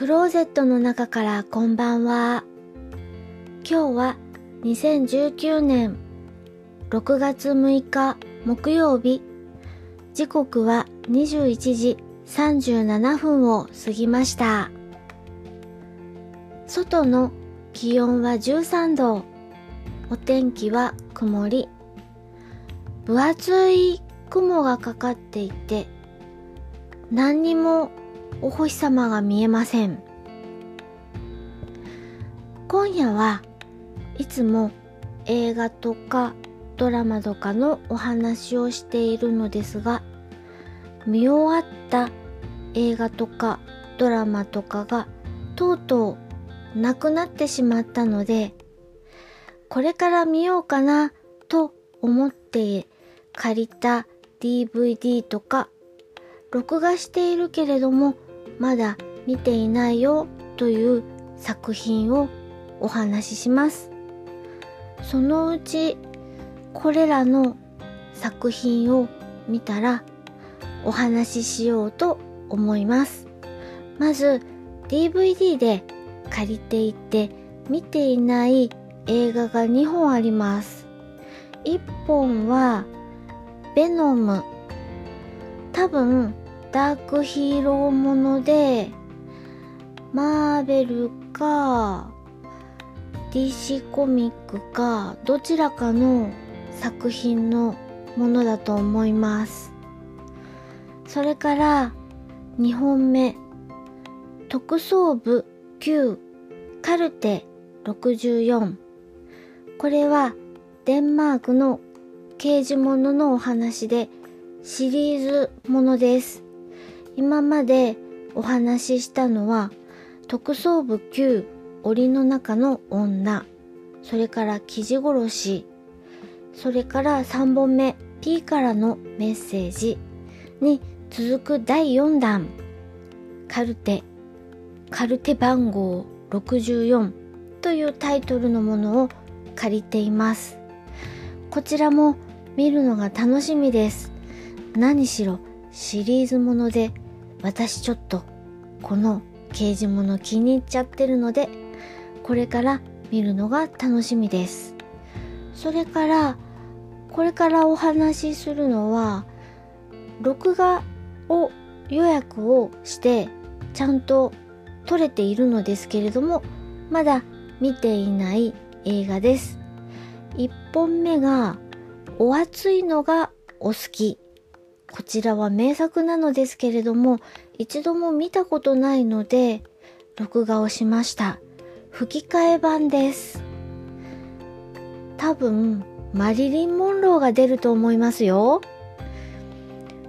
クローゼットの中からこんばんは。今日は2019年6月6日木曜日。時刻は21時37分を過ぎました。外の気温は13度。お天気は曇り。分厚い雲がかかっていて、何にもお星様が見えません。今夜はいつも映画とかドラマとかのお話をしているのですが、見終わった映画とかドラマとかがとうとうなくなってしまったので、これから見ようかなと思って借りた DVD とか録画しているけれどもまだ見ていないよという作品をお話しします。そのうちこれらの作品を見たらお話ししようと思います。まず DVD で借りていて見ていない映画が2本あります。1本はベノム多分ダークヒーローもので、マーベルか、DC コミックか、どちらかの作品のものだと思います。それから、2本目、特捜部9カルテ64。これはデンマークの刑事物のお話でシリーズものです。今までお話ししたのは特捜部9檻の中の女。それから記事殺し。それから3本目 P からのメッセージ。に続く第4弾。カルテ。カルテ番号64というタイトルのものを借りています。こちらも見るのが楽しみです。何しろシリーズもので私ちょっとこの刑事物気に入っちゃってるのでこれから見るのが楽しみです。それからこれからお話しするのは録画を予約をしてちゃんと撮れているのですけれどもまだ見ていない映画です。1本目がお熱いのがお好き。こちらは名作なのですけれども、一度も見たことないので、録画をしました。吹き替え版です。多分、マリリン・モンローが出ると思いますよ。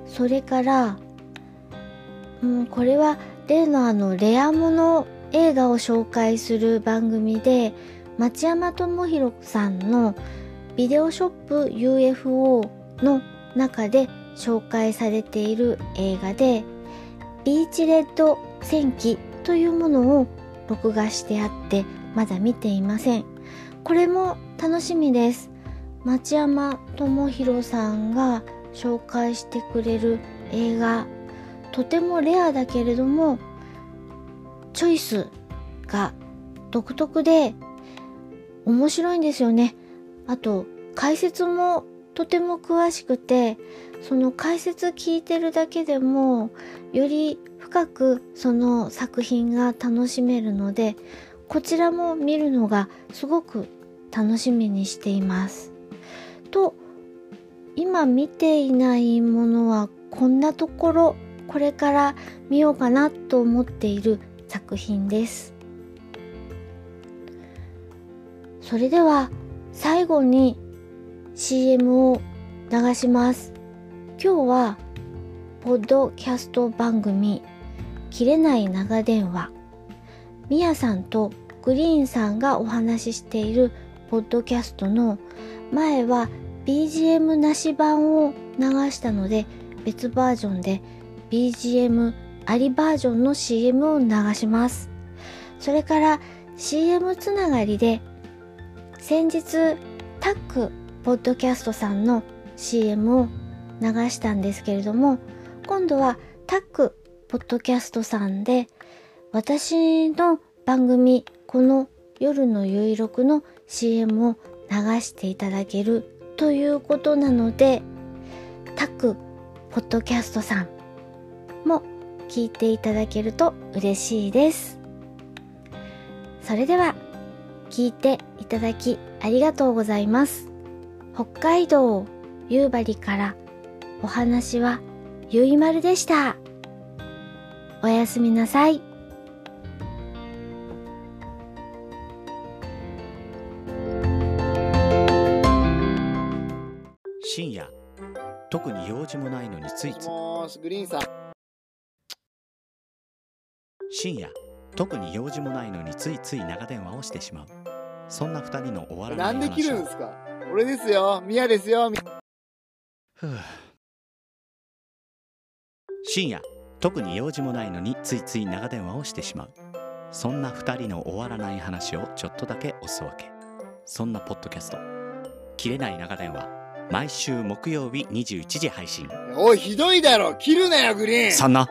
それから、うん、これは例のあのレアもの映画を紹介する番組で、町山智博さんのビデオショップ UFO の中で紹介されている映画でビーチレッド戦記というものを録画してあってまだ見ていません。これも楽しみです。町山智博さんが紹介してくれる映画とてもレアだけれどもチョイスが独特で面白いんですよね。あと解説もとても詳しくてその解説聞いてるだけでもより深くその作品が楽しめるのでこちらも見るのがすごく楽しみにしています。と今見ていないものはこんなところこれから見ようかなと思っている作品です。それでは最後に CM を流します。今日は、ポッドキャスト番組、切れない長電話、みやさんとグリーンさんがお話ししているポッドキャストの前は BGM なし版を流したので別バージョンで BGM ありバージョンの CM を流します。それから CM つながりで先日タックポッドキャストさんの CM を流したんですけれども今度はタックポッドキャストさんで私の番組、この夜のゆいろくの CM を流していただけるということなので、タックポッドキャストさんも聞いていただけると嬉しいです。それでは、聞いていただきありがとうございます。北海道夕張からお話はゆいまるでした。おやすみなさい。深夜特に用事もないのについつグリーンさん。深夜特に用事もないのについつい長電話をしてしまうそんな二人の終わらなないんで切るん話をですか？俺ですよ。ミヤですよ。みふう深夜特に用事もないのについつい長電話をしてしまうそんな二人の終わらない話をちょっとだけおすわけそんなポッドキャスト「切れない長電話」毎週木曜日21時配信おい、ひどいだろ。切るなよ、グリーン。そんな